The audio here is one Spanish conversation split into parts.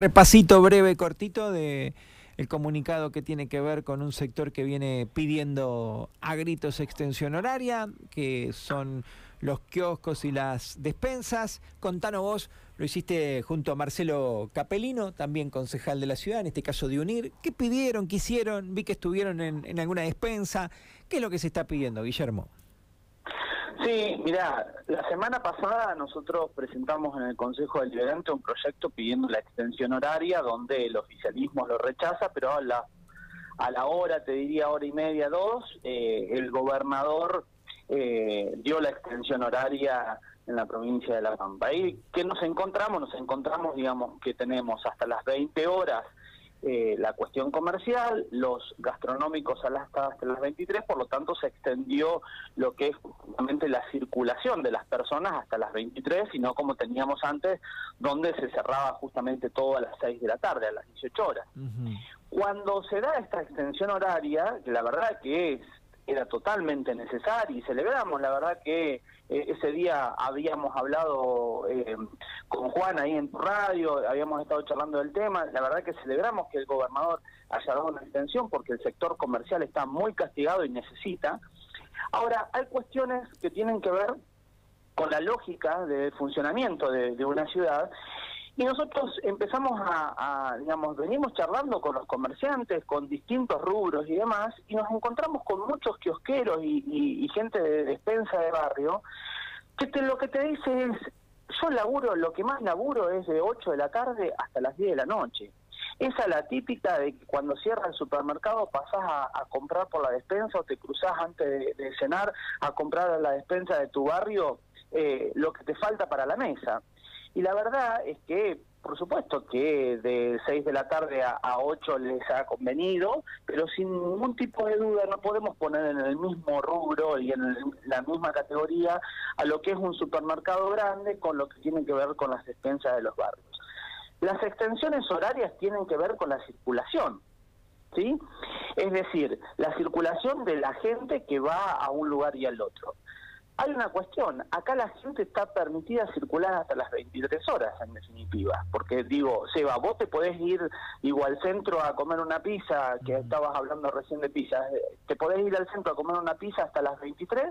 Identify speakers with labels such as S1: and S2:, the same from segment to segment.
S1: Repasito breve, cortito de el comunicado que tiene que ver con un sector que viene pidiendo a gritos extensión horaria, que son los kioscos y las despensas. Contanos vos, lo hiciste junto a Marcelo Capelino, también concejal de la ciudad, en este caso de UNIR. ¿Qué pidieron, qué hicieron? Vi que estuvieron en, en alguna despensa. ¿Qué es lo que se está pidiendo, Guillermo?
S2: Sí, mira, la semana pasada nosotros presentamos en el Consejo Deliberante un proyecto pidiendo la extensión horaria donde el oficialismo lo rechaza, pero a la, a la hora, te diría hora y media, dos, eh, el gobernador eh, dio la extensión horaria en la provincia de La Pampa. ¿Y qué nos encontramos? Nos encontramos, digamos, que tenemos hasta las 20 horas eh, la cuestión comercial, los gastronómicos hasta las 23, por lo tanto se extendió lo que es justamente la circulación de las personas hasta las 23 y no como teníamos antes, donde se cerraba justamente todo a las 6 de la tarde, a las 18 horas. Cuando se da esta extensión horaria, que la verdad que es era totalmente necesaria y celebramos, la verdad que eh, ese día habíamos hablado eh, con Juan ahí en tu radio, habíamos estado charlando del tema, la verdad que celebramos que el gobernador haya dado una extensión porque el sector comercial está muy castigado y necesita. Ahora, hay cuestiones que tienen que ver con la lógica de funcionamiento de una ciudad y nosotros empezamos a, digamos, venimos charlando con los comerciantes, con distintos rubros y demás, y nos encontramos con muchos kiosqueros y, gente de despensa de barrio, que lo que te dice es, yo laburo, lo que más laburo es de 8 de la tarde hasta las 10 de la noche. Esa es la típica de que cuando cierra el supermercado pasás a, comprar por la despensa o te cruzás antes de, cenar a comprar a la despensa de tu barrio eh, lo que te falta para la mesa. Y la verdad es que, por supuesto, que de 6 de la tarde a, 8 les ha convenido, pero sin ningún tipo de duda no podemos poner en el mismo rubro y en la misma categoría a lo que es un supermercado grande con lo que tiene que ver con las despensas de los barrios. Las extensiones horarias tienen que ver con la circulación. ¿Sí? Es decir, la circulación de la gente que va a un lugar y al otro. Hay una cuestión, acá la gente está permitida circular hasta las 23 horas en definitiva, porque digo, Seba, vos te podés ir igual al centro a comer una pizza, que estabas hablando recién de pizza, te podés ir al centro a comer una pizza hasta las 23,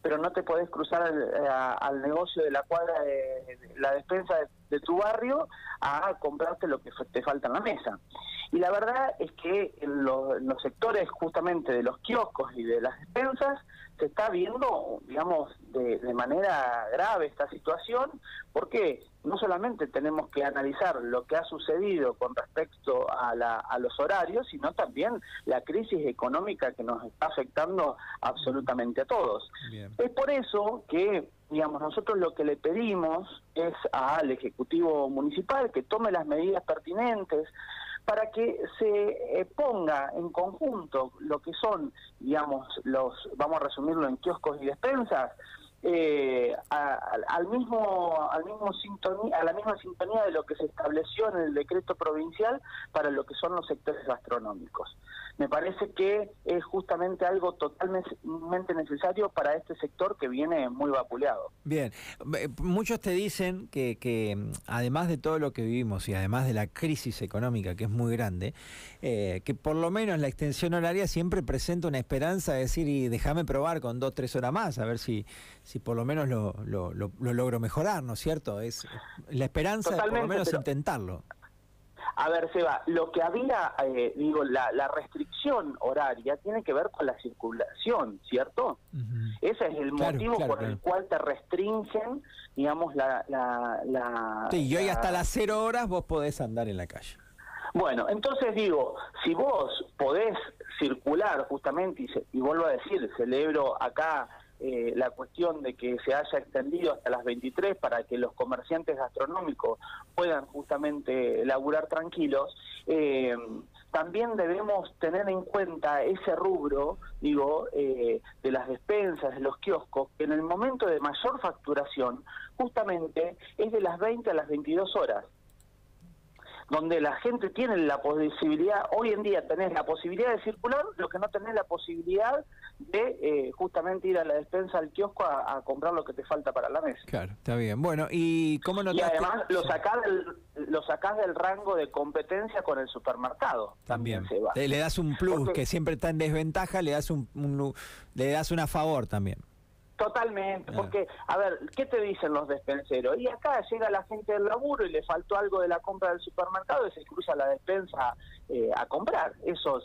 S2: pero no te podés cruzar al, negocio de la cuadra de, la despensa de, tu barrio a comprarte lo que te falta en la mesa. Y la verdad es que en los sectores justamente de los kioscos y de las despensas, se está viendo, digamos, de, manera grave esta situación, porque no solamente tenemos que analizar lo que ha sucedido con respecto a, los horarios, sino también la crisis económica que nos está afectando absolutamente a todos. Es por eso que digamos, nosotros lo que le pedimos es al Ejecutivo Municipal que tome las medidas pertinentes, para que se eh, ponga en conjunto lo que son, digamos, los, vamos a resumirlo en kioscos y despensas, eh, al mismo al mismo sintonía a la misma sintonía de lo que se estableció en el decreto provincial para lo que son los sectores gastronómicos me parece que es justamente algo totalmente necesario para este sector que viene muy vapuleado.
S1: Bien, eh, muchos te dicen que, que mm, además de todo lo que vivimos y además de la crisis económica que es muy grande, eh, que por lo menos la extensión horaria siempre presenta una esperanza de decir, y déjame probar con dos, tres horas más, a ver si, si por lo menos lo, lo, lo, logro mejorar, ¿no es cierto? Es la esperanza de por lo menos intentarlo.
S2: A ver, Seba, lo que había, eh, digo, la, restricción horaria tiene que ver con la circulación, ¿cierto? Ese es el motivo por el cual te restringen, digamos, la... la,
S1: sí, y hoy hasta las cero horas vos podés andar en la calle.
S2: Bueno, entonces digo, si vos podés circular justamente, y, y vuelvo a decir, celebro acá eh, la cuestión de que se haya extendido hasta las 23 para que los comerciantes gastronómicos puedan justamente laburar tranquilos, eh, también debemos tener en cuenta ese rubro, digo, eh, de las despensas, de los kioscos, que en el momento de mayor facturación justamente es de las 20 a las 22 horas. Donde la gente tiene la posibilidad, hoy en día tenés la posibilidad de circular, lo que no tenés la posibilidad de eh, justamente ir a la despensa al kiosco a, comprar lo que te falta para la mesa.
S1: Claro, está bien. Bueno, ¿y cómo no
S2: Y además lo sacás, del, lo sacás del rango de competencia con el supermercado.
S1: También. Le das un plus, que siempre está en desventaja, le das un, un le das una favor también.
S2: Totalmente, porque, a ver, ¿qué te dicen los despenseros? Y acá llega la gente del laburo y le faltó algo de la compra del supermercado y se cruza la despensa eh, a comprar. Eso,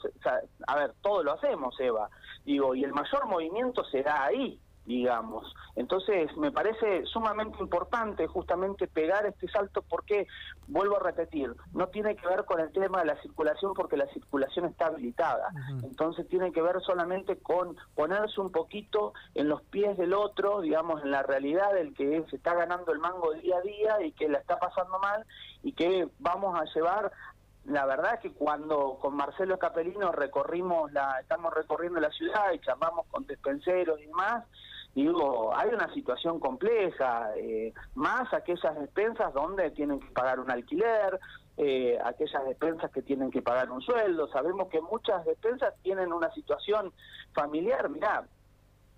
S2: a ver, todo lo hacemos, Eva. Digo, y el mayor movimiento será ahí digamos. Entonces, me parece sumamente importante justamente pegar este salto porque, vuelvo a repetir, no tiene que ver con el tema de la circulación porque la circulación está habilitada. Entonces, tiene que ver solamente con ponerse un poquito en los pies del otro, digamos, en la realidad del que se está ganando el mango día a día y que la está pasando mal y que vamos a llevar la verdad es que cuando con Marcelo Capelino recorrimos la, estamos recorriendo la ciudad y charlamos con despenseros y demás, digo, hay una situación compleja, eh, más aquellas despensas donde tienen que pagar un alquiler, eh, aquellas despensas que tienen que pagar un sueldo, sabemos que muchas despensas tienen una situación familiar, mirá,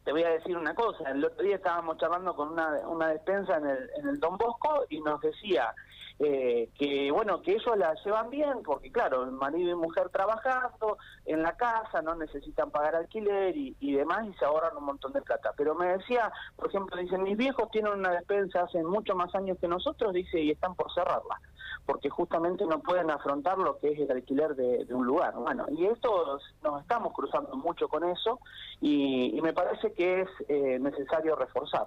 S2: te voy a decir una cosa, el otro día estábamos charlando con una, una despensa en el, en el Don Bosco y nos decía, eh, que bueno, que ellos la llevan bien, porque claro, marido y mujer trabajando en la casa, no necesitan pagar alquiler y, y, demás, y se ahorran un montón de plata. Pero me decía, por ejemplo, dicen, mis viejos tienen una despensa hace mucho más años que nosotros, dice, y están por cerrarla porque justamente no pueden afrontar lo que es el alquiler de, un lugar. Bueno, y esto nos estamos cruzando mucho con eso y, me parece que es eh, necesario reforzar.